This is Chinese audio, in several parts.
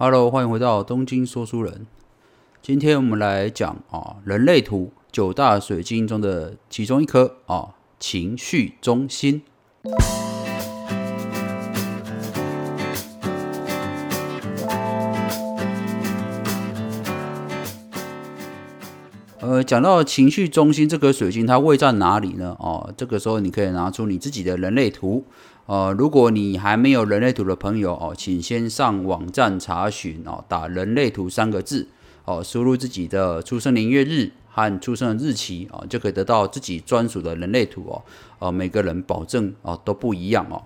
Hello，欢迎回到东京说书人。今天我们来讲啊，人类图九大水晶中的其中一颗啊，情绪中心。讲到情绪中心这颗水晶，它位在哪里呢？哦，这个时候你可以拿出你自己的人类图。呃，如果你还没有人类图的朋友哦，请先上网站查询哦，打“人类图”三个字哦，输入自己的出生年月日和出生的日期哦，就可以得到自己专属的人类图哦。呃，每个人保证哦都不一样哦。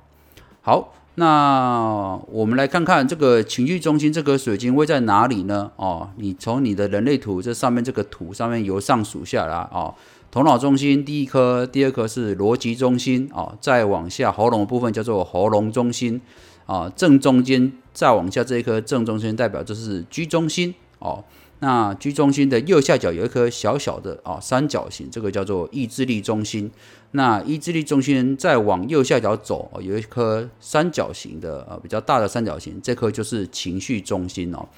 好。那我们来看看这个情绪中心这颗水晶位在哪里呢？哦，你从你的人类图这上面这个图上面由上数下来哦，头脑中心第一颗，第二颗是逻辑中心哦，再往下喉咙部分叫做喉咙中心啊，正中间再往下这一颗正中心代表就是居中心哦。那居中心的右下角有一颗小小的啊三角形，这个叫做意志力中心。那意志力中心再往右下角走，有一颗三角形的呃比较大的三角形，这颗就是情绪中心哦。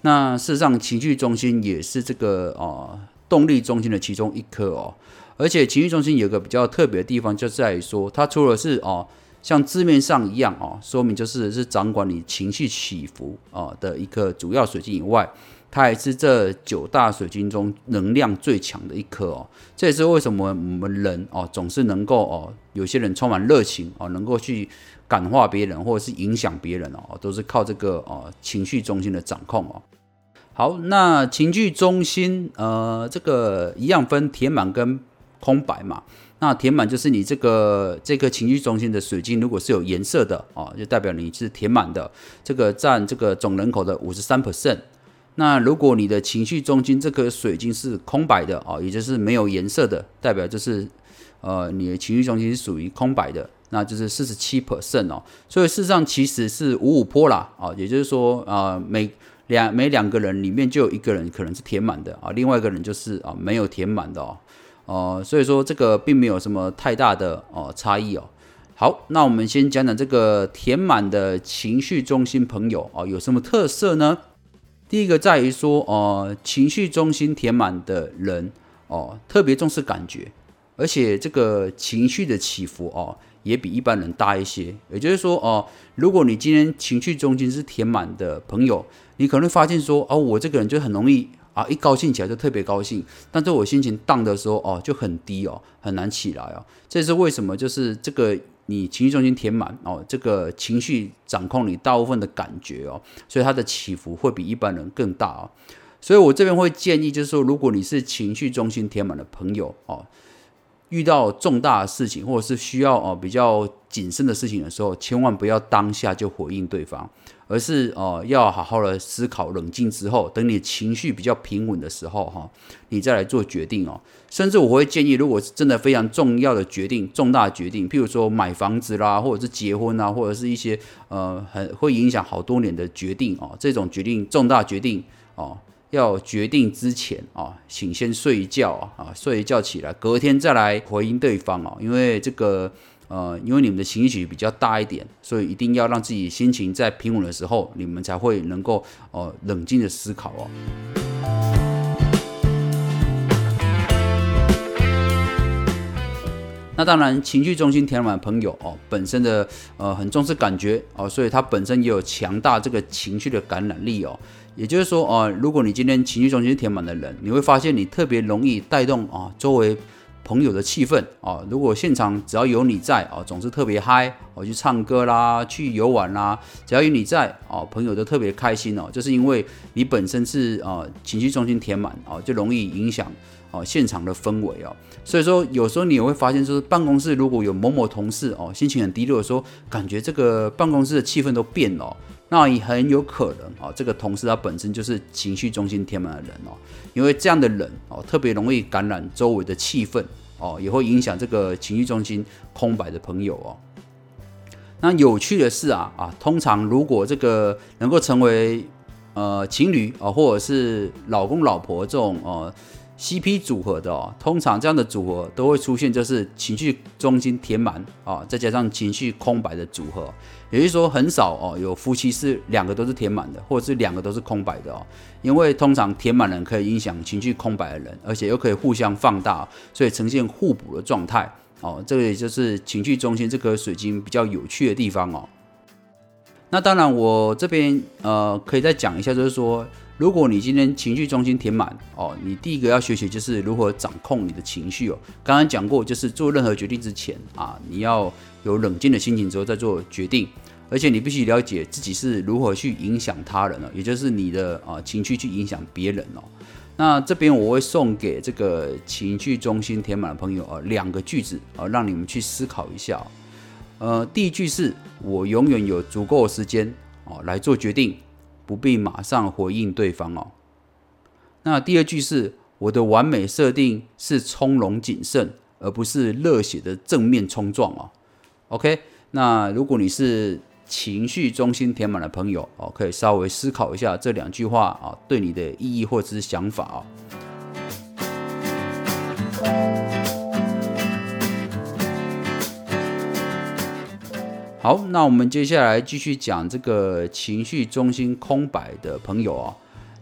那事实上，情绪中心也是这个呃动力中心的其中一颗哦。而且情绪中心有个比较特别的地方，就在于说，它除了是哦像字面上一样哦，说明就是是掌管你情绪起伏啊的一个主要水晶以外。它也是这九大水晶中能量最强的一颗哦，这也是为什么我们人哦总是能够哦，有些人充满热情哦，能够去感化别人或者是影响别人哦，都是靠这个哦情绪中心的掌控哦。好，那情绪中心呃，这个一样分填满跟空白嘛。那填满就是你这个这个情绪中心的水晶，如果是有颜色的哦，就代表你是填满的，这个占这个总人口的五十三 percent。那如果你的情绪中心这颗水晶是空白的哦，也就是没有颜色的，代表就是呃你的情绪中心是属于空白的，那就是四十七 percent 哦。所以事实上其实是五五坡啦啊，也就是说啊每两每两个人里面就有一个人可能是填满的啊，另外一个人就是啊没有填满的哦。哦，所以说这个并没有什么太大的哦差异哦。好，那我们先讲讲这个填满的情绪中心朋友哦有什么特色呢？第一个在于说，呃，情绪中心填满的人，哦，特别重视感觉，而且这个情绪的起伏，哦，也比一般人大一些。也就是说，哦，如果你今天情绪中心是填满的朋友，你可能发现说，哦，我这个人就很容易啊，一高兴起来就特别高兴，但是我心情荡的时候，哦，就很低哦，很难起来哦。这是为什么？就是这个。你情绪中心填满哦，这个情绪掌控你大部分的感觉哦，所以它的起伏会比一般人更大哦。所以我这边会建议，就是说，如果你是情绪中心填满的朋友哦。遇到重大的事情，或者是需要哦比较谨慎的事情的时候，千万不要当下就回应对方，而是哦要好好的思考、冷静之后，等你情绪比较平稳的时候哈，你再来做决定哦。甚至我会建议，如果是真的非常重要的决定、重大决定，譬如说买房子啦，或者是结婚啊，或者是一些呃很会影响好多年的决定哦，这种决定重大决定哦。要决定之前哦，请先睡一觉啊，睡一觉起来，隔天再来回应对方哦。因为这个呃，因为你们的情绪比较大一点，所以一定要让自己心情在平稳的时候，你们才会能够呃冷静的思考哦。那当然，情绪中心填满朋友哦，本身的呃很重视感觉哦，所以他本身也有强大这个情绪的感染力哦。也就是说，哦，如果你今天情绪中心填满的人，你会发现你特别容易带动啊周围朋友的气氛啊。如果现场只要有你在啊，总是特别嗨，我去唱歌啦，去游玩啦，只要有你在啊，朋友都特别开心哦。就是因为你本身是啊情绪中心填满啊，就容易影响啊现场的氛围哦。所以说，有时候你也会发现，说办公室如果有某某同事哦，心情很低落的时候，感觉这个办公室的气氛都变了。那也很有可能啊，这个同事他本身就是情绪中心填满的人哦，因为这样的人哦，特别容易感染周围的气氛哦，也会影响这个情绪中心空白的朋友哦。那有趣的是啊啊，通常如果这个能够成为呃情侣啊，或者是老公老婆这种呃 CP 组合的哦，通常这样的组合都会出现就是情绪中心填满啊，再加上情绪空白的组合。也就是说，很少哦有夫妻是两个都是填满的，或者是两个都是空白的哦。因为通常填满人可以影响情绪空白的人，而且又可以互相放大，所以呈现互补的状态哦。这个也就是情绪中心这颗水晶比较有趣的地方哦。那当然，我这边呃可以再讲一下，就是说，如果你今天情绪中心填满哦，你第一个要学习就是如何掌控你的情绪哦。刚刚讲过，就是做任何决定之前啊，你要有冷静的心情之后再做决定，而且你必须了解自己是如何去影响他人了，也就是你的啊情绪去影响别人哦。那这边我会送给这个情绪中心填满的朋友啊两个句子啊，让你们去思考一下。呃，第一句是我永远有足够的时间哦来做决定，不必马上回应对方哦。那第二句是我的完美设定是从容谨慎，而不是热血的正面冲撞哦。OK，那如果你是情绪中心填满的朋友哦，可以稍微思考一下这两句话啊对你的意义或者是想法哦。好，那我们接下来继续讲这个情绪中心空白的朋友哦。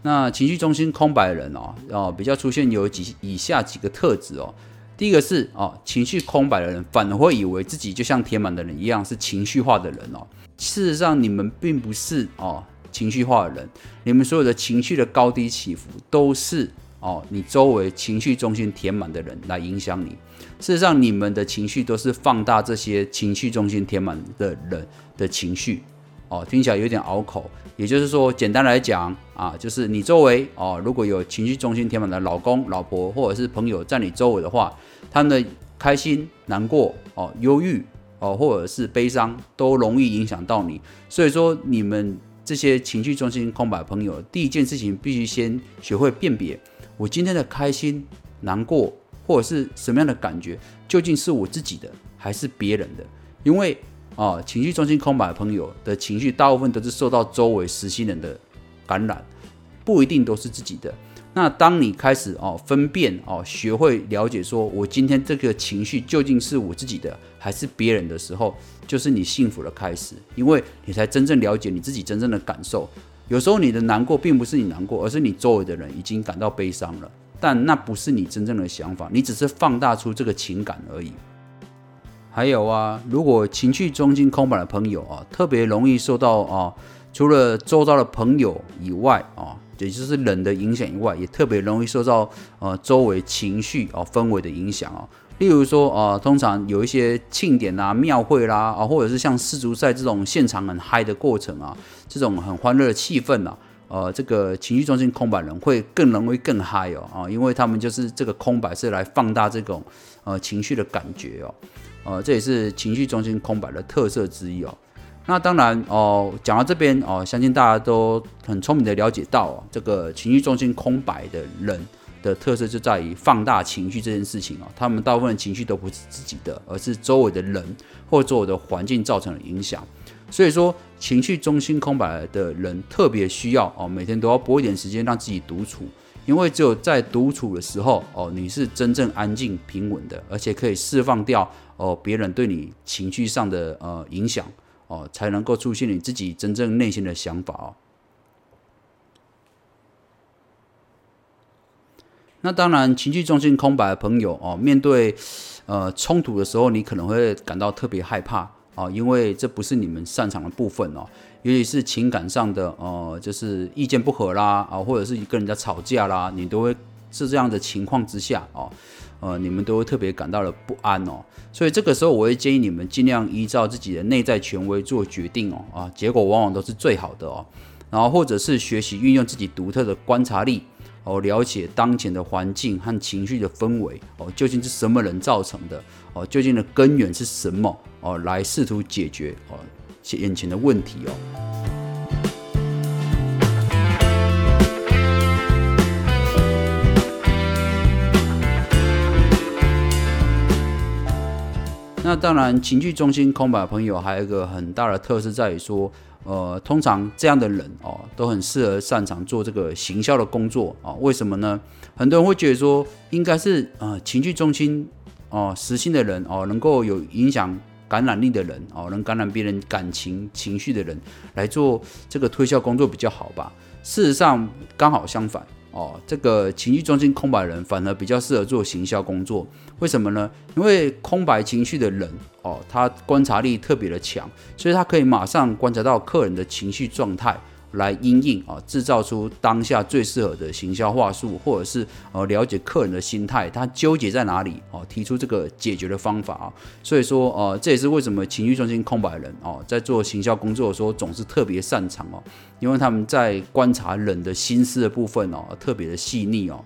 那情绪中心空白的人哦，哦比较出现有几以下几个特质哦。第一个是哦，情绪空白的人反而会以为自己就像填满的人一样是情绪化的人哦。事实上，你们并不是哦情绪化的人，你们所有的情绪的高低起伏都是哦你周围情绪中心填满的人来影响你。事实上，你们的情绪都是放大这些情绪中心填满的人的情绪，哦，听起来有点拗口。也就是说，简单来讲啊，就是你周围哦，如果有情绪中心填满的老公、老婆或者是朋友在你周围的话，他们的开心、难过、哦、忧郁、哦，或者是悲伤，都容易影响到你。所以说，你们这些情绪中心空白朋友，第一件事情必须先学会辨别：我今天的开心、难过。或者是什么样的感觉，究竟是我自己的还是别人的？因为啊，情绪中心空白的朋友的情绪，大部分都是受到周围实心人的感染，不一定都是自己的。那当你开始哦分辨哦，学会了解说，我今天这个情绪究竟是我自己的还是别人的时候，就是你幸福的开始，因为你才真正了解你自己真正的感受。有时候你的难过并不是你难过，而是你周围的人已经感到悲伤了。但那不是你真正的想法，你只是放大出这个情感而已。还有啊，如果情绪中心空白的朋友啊，特别容易受到啊，除了周遭的朋友以外啊，也就是人的影响以外，也特别容易受到呃周围情绪啊氛围的影响啊。例如说啊，通常有一些庆典啊、庙会啦啊，或者是像世足赛这种现场很嗨的过程啊，这种很欢乐的气氛啊。呃，这个情绪中心空白人会更容易更嗨哦啊，因为他们就是这个空白是来放大这种呃情绪的感觉哦，呃，这也是情绪中心空白的特色之一哦。那当然哦，讲到这边哦，相信大家都很聪明的了解到哦，这个情绪中心空白的人的特色就在于放大情绪这件事情哦，他们大部分情绪都不是自己的，而是周围的人或周围的环境造成的影响。所以说，情绪中心空白的人特别需要哦，每天都要拨一点时间让自己独处，因为只有在独处的时候哦，你是真正安静平稳的，而且可以释放掉哦别人对你情绪上的呃影响哦，才能够出现你自己真正内心的想法哦。那当然，情绪中心空白的朋友哦，面对呃冲突的时候，你可能会感到特别害怕。啊，因为这不是你们擅长的部分哦，尤其是情感上的，呃，就是意见不合啦，啊，或者是跟人家吵架啦，你都会是这样的情况之下哦，呃，你们都会特别感到了不安哦，所以这个时候我会建议你们尽量依照自己的内在权威做决定哦，啊，结果往往都是最好的哦，然后或者是学习运用自己独特的观察力。哦，了解当前的环境和情绪的氛围哦，究竟是什么人造成的？哦，究竟的根源是什么？哦，来试图解决哦眼前的问题哦。那当然，情绪中心空白的朋友还有一个很大的特色在于说。呃，通常这样的人哦，都很适合擅长做这个行销的工作啊。为什么呢？很多人会觉得说，应该是呃情绪中心哦实心的人哦，能够有影响感染力的人哦，能感染别人感情情绪的人来做这个推销工作比较好吧？事实上刚好相反哦，这个情绪中心空白人反而比较适合做行销工作。为什么呢？因为空白情绪的人哦，他观察力特别的强，所以他可以马上观察到客人的情绪状态。来因应啊，制造出当下最适合的行销话术，或者是呃了解客人的心态，他纠结在哪里哦，提出这个解决的方法啊。所以说呃，这也是为什么情绪中心空白人哦，在做行销工作的时候总是特别擅长哦，因为他们在观察人的心思的部分哦，特别的细腻哦。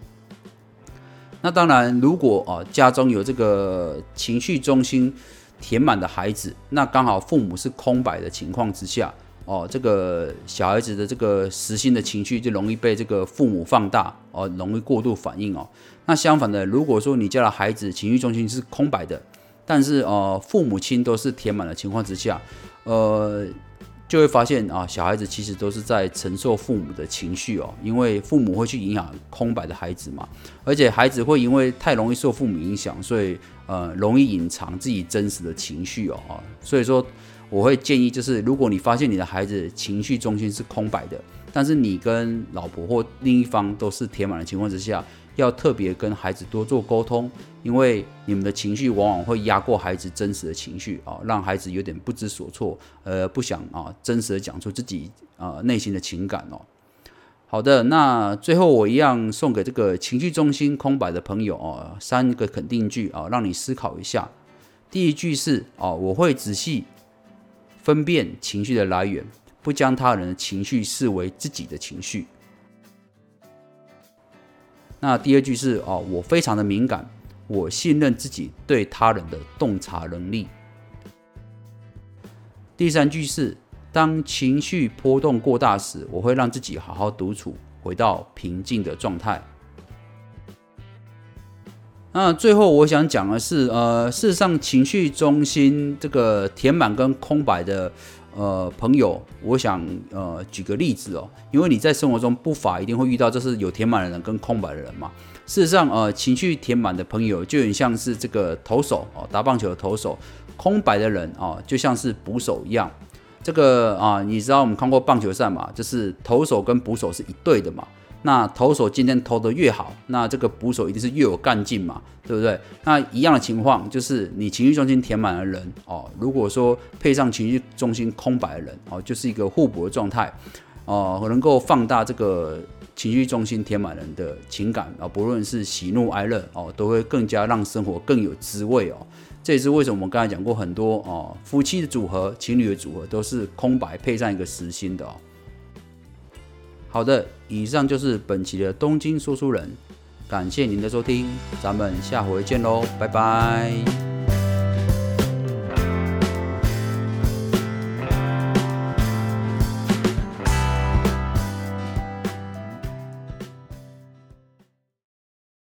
那当然，如果啊家中有这个情绪中心填满的孩子，那刚好父母是空白的情况之下。哦，这个小孩子的这个实心的情绪就容易被这个父母放大，哦，容易过度反应哦。那相反的，如果说你家的孩子情绪中心是空白的，但是呃父母亲都是填满的情况之下，呃，就会发现啊，小孩子其实都是在承受父母的情绪哦，因为父母会去影响空白的孩子嘛，而且孩子会因为太容易受父母影响，所以呃容易隐藏自己真实的情绪哦，所以说。我会建议，就是如果你发现你的孩子情绪中心是空白的，但是你跟老婆或另一方都是填满的情况之下，要特别跟孩子多做沟通，因为你们的情绪往往会压过孩子真实的情绪啊，让孩子有点不知所措，呃，不想啊真实的讲出自己啊内心的情感哦。好的，那最后我一样送给这个情绪中心空白的朋友哦，三个肯定句啊，让你思考一下。第一句是哦，我会仔细。分辨情绪的来源，不将他人的情绪视为自己的情绪。那第二句是哦，我非常的敏感，我信任自己对他人的洞察能力。第三句是，当情绪波动过大时，我会让自己好好独处，回到平静的状态。那最后我想讲的是，呃，事实上情绪中心这个填满跟空白的，呃，朋友，我想呃举个例子哦，因为你在生活中不乏一定会遇到，就是有填满的人跟空白的人嘛。事实上，呃，情绪填满的朋友就很像是这个投手哦，打棒球的投手，空白的人哦，就像是捕手一样。这个啊，你知道我们看过棒球赛嘛？就是投手跟捕手是一对的嘛。那投手今天投得越好，那这个捕手一定是越有干劲嘛，对不对？那一样的情况就是你情绪中心填满的人哦，如果说配上情绪中心空白的人哦，就是一个互补的状态哦，能够放大这个情绪中心填满人的情感啊，不论是喜怒哀乐哦，都会更加让生活更有滋味哦。这也是为什么我们刚才讲过很多哦，夫妻的组合、情侣的组合都是空白配上一个实心的哦。好的，以上就是本期的东京说书人，感谢您的收听，咱们下回见喽，拜拜。